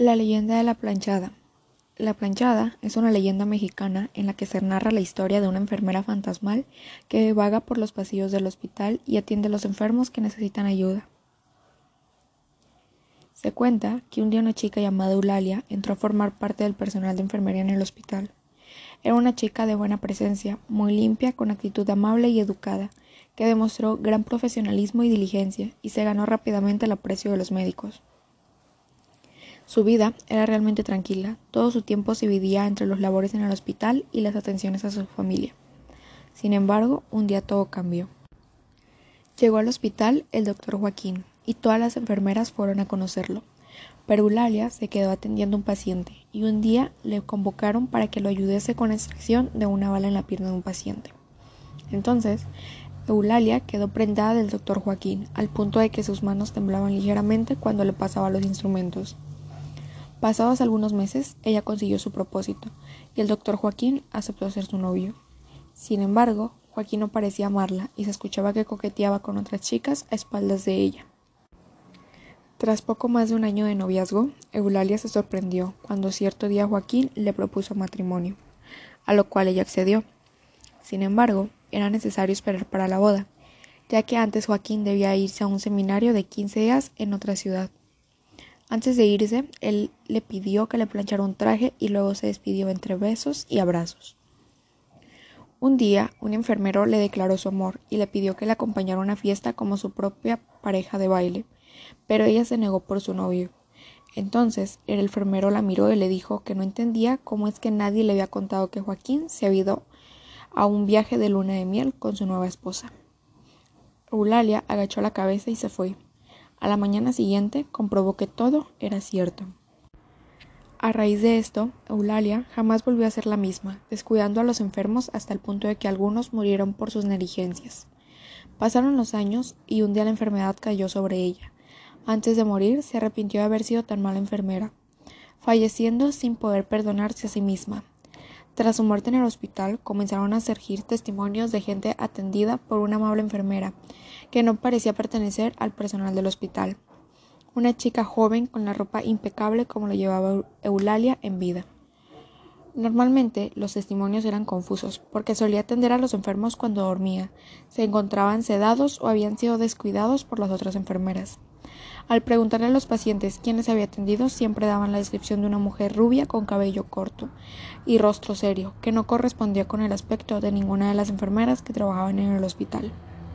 La leyenda de la planchada. La planchada es una leyenda mexicana en la que se narra la historia de una enfermera fantasmal que vaga por los pasillos del hospital y atiende a los enfermos que necesitan ayuda. Se cuenta que un día una chica llamada Eulalia entró a formar parte del personal de enfermería en el hospital. Era una chica de buena presencia, muy limpia, con actitud amable y educada, que demostró gran profesionalismo y diligencia y se ganó rápidamente el aprecio de los médicos. Su vida era realmente tranquila, todo su tiempo se dividía entre los labores en el hospital y las atenciones a su familia. Sin embargo, un día todo cambió. Llegó al hospital el doctor Joaquín y todas las enfermeras fueron a conocerlo. Pero Eulalia se quedó atendiendo a un paciente y un día le convocaron para que lo ayudase con la extracción de una bala en la pierna de un paciente. Entonces, Eulalia quedó prendada del doctor Joaquín, al punto de que sus manos temblaban ligeramente cuando le pasaba los instrumentos. Pasados algunos meses, ella consiguió su propósito, y el doctor Joaquín aceptó ser su novio. Sin embargo, Joaquín no parecía amarla y se escuchaba que coqueteaba con otras chicas a espaldas de ella. Tras poco más de un año de noviazgo, Eulalia se sorprendió cuando cierto día Joaquín le propuso matrimonio, a lo cual ella accedió. Sin embargo, era necesario esperar para la boda, ya que antes Joaquín debía irse a un seminario de quince días en otra ciudad. Antes de irse, él le pidió que le planchara un traje y luego se despidió entre besos y abrazos. Un día, un enfermero le declaró su amor y le pidió que le acompañara a una fiesta como su propia pareja de baile, pero ella se negó por su novio. Entonces, el enfermero la miró y le dijo que no entendía cómo es que nadie le había contado que Joaquín se había ido a un viaje de luna de miel con su nueva esposa. Eulalia agachó la cabeza y se fue. A la mañana siguiente comprobó que todo era cierto. A raíz de esto, Eulalia jamás volvió a ser la misma, descuidando a los enfermos hasta el punto de que algunos murieron por sus negligencias. Pasaron los años y un día la enfermedad cayó sobre ella. Antes de morir, se arrepintió de haber sido tan mala enfermera, falleciendo sin poder perdonarse a sí misma. Tras su muerte en el hospital, comenzaron a surgir testimonios de gente atendida por una amable enfermera, que no parecía pertenecer al personal del hospital. Una chica joven con la ropa impecable como lo llevaba Eulalia en vida. Normalmente los testimonios eran confusos, porque solía atender a los enfermos cuando dormía, se encontraban sedados o habían sido descuidados por las otras enfermeras. Al preguntarle a los pacientes quiénes había atendido, siempre daban la descripción de una mujer rubia con cabello corto y rostro serio, que no correspondía con el aspecto de ninguna de las enfermeras que trabajaban en el hospital.